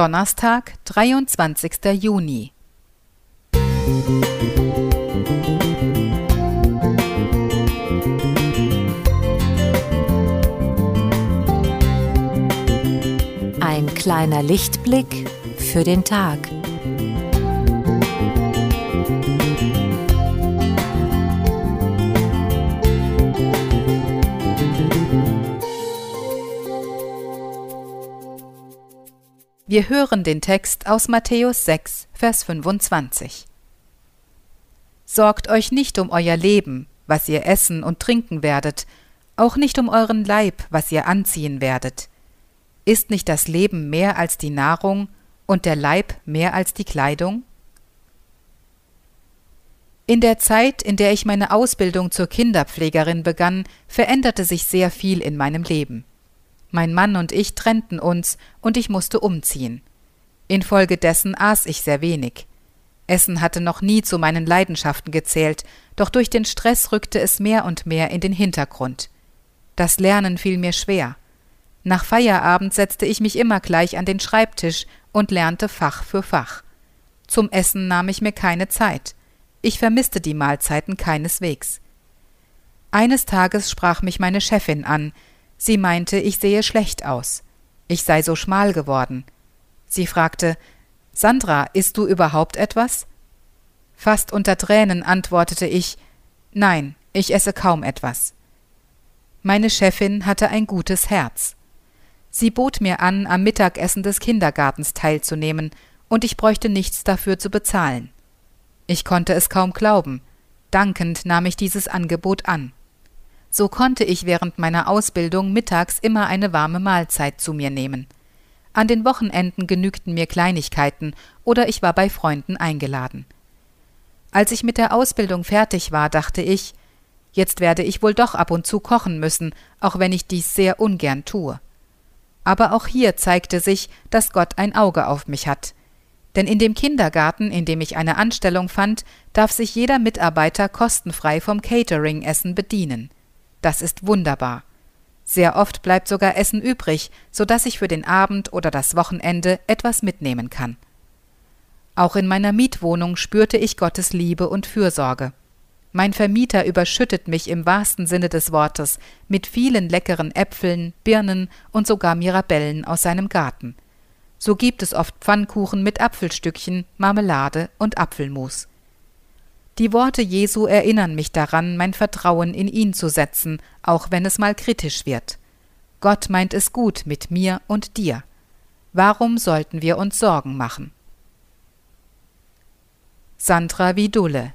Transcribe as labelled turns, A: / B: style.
A: Donnerstag, 23. Juni.
B: Ein kleiner Lichtblick für den Tag.
A: Wir hören den Text aus Matthäus 6, Vers 25. Sorgt euch nicht um euer Leben, was ihr essen und trinken werdet, auch nicht um euren Leib, was ihr anziehen werdet. Ist nicht das Leben mehr als die Nahrung und der Leib mehr als die Kleidung? In der Zeit, in der ich meine Ausbildung zur Kinderpflegerin begann, veränderte sich sehr viel in meinem Leben. Mein Mann und ich trennten uns und ich musste umziehen. Infolgedessen aß ich sehr wenig. Essen hatte noch nie zu meinen Leidenschaften gezählt, doch durch den Stress rückte es mehr und mehr in den Hintergrund. Das Lernen fiel mir schwer. Nach Feierabend setzte ich mich immer gleich an den Schreibtisch und lernte Fach für Fach. Zum Essen nahm ich mir keine Zeit. Ich vermisste die Mahlzeiten keineswegs. Eines Tages sprach mich meine Chefin an, Sie meinte, ich sehe schlecht aus. Ich sei so schmal geworden. Sie fragte, Sandra, isst du überhaupt etwas? Fast unter Tränen antwortete ich, Nein, ich esse kaum etwas. Meine Chefin hatte ein gutes Herz. Sie bot mir an, am Mittagessen des Kindergartens teilzunehmen, und ich bräuchte nichts dafür zu bezahlen. Ich konnte es kaum glauben. Dankend nahm ich dieses Angebot an. So konnte ich während meiner Ausbildung mittags immer eine warme Mahlzeit zu mir nehmen. An den Wochenenden genügten mir Kleinigkeiten oder ich war bei Freunden eingeladen. Als ich mit der Ausbildung fertig war, dachte ich, jetzt werde ich wohl doch ab und zu kochen müssen, auch wenn ich dies sehr ungern tue. Aber auch hier zeigte sich, dass Gott ein Auge auf mich hat. Denn in dem Kindergarten, in dem ich eine Anstellung fand, darf sich jeder Mitarbeiter kostenfrei vom Catering-Essen bedienen. Das ist wunderbar. Sehr oft bleibt sogar Essen übrig, so dass ich für den Abend oder das Wochenende etwas mitnehmen kann. Auch in meiner Mietwohnung spürte ich Gottes Liebe und Fürsorge. Mein Vermieter überschüttet mich im wahrsten Sinne des Wortes mit vielen leckeren Äpfeln, Birnen und sogar Mirabellen aus seinem Garten. So gibt es oft Pfannkuchen mit Apfelstückchen, Marmelade und Apfelmus. Die Worte Jesu erinnern mich daran, mein Vertrauen in ihn zu setzen, auch wenn es mal kritisch wird. Gott meint es gut mit mir und dir. Warum sollten wir uns Sorgen machen? Sandra Vidule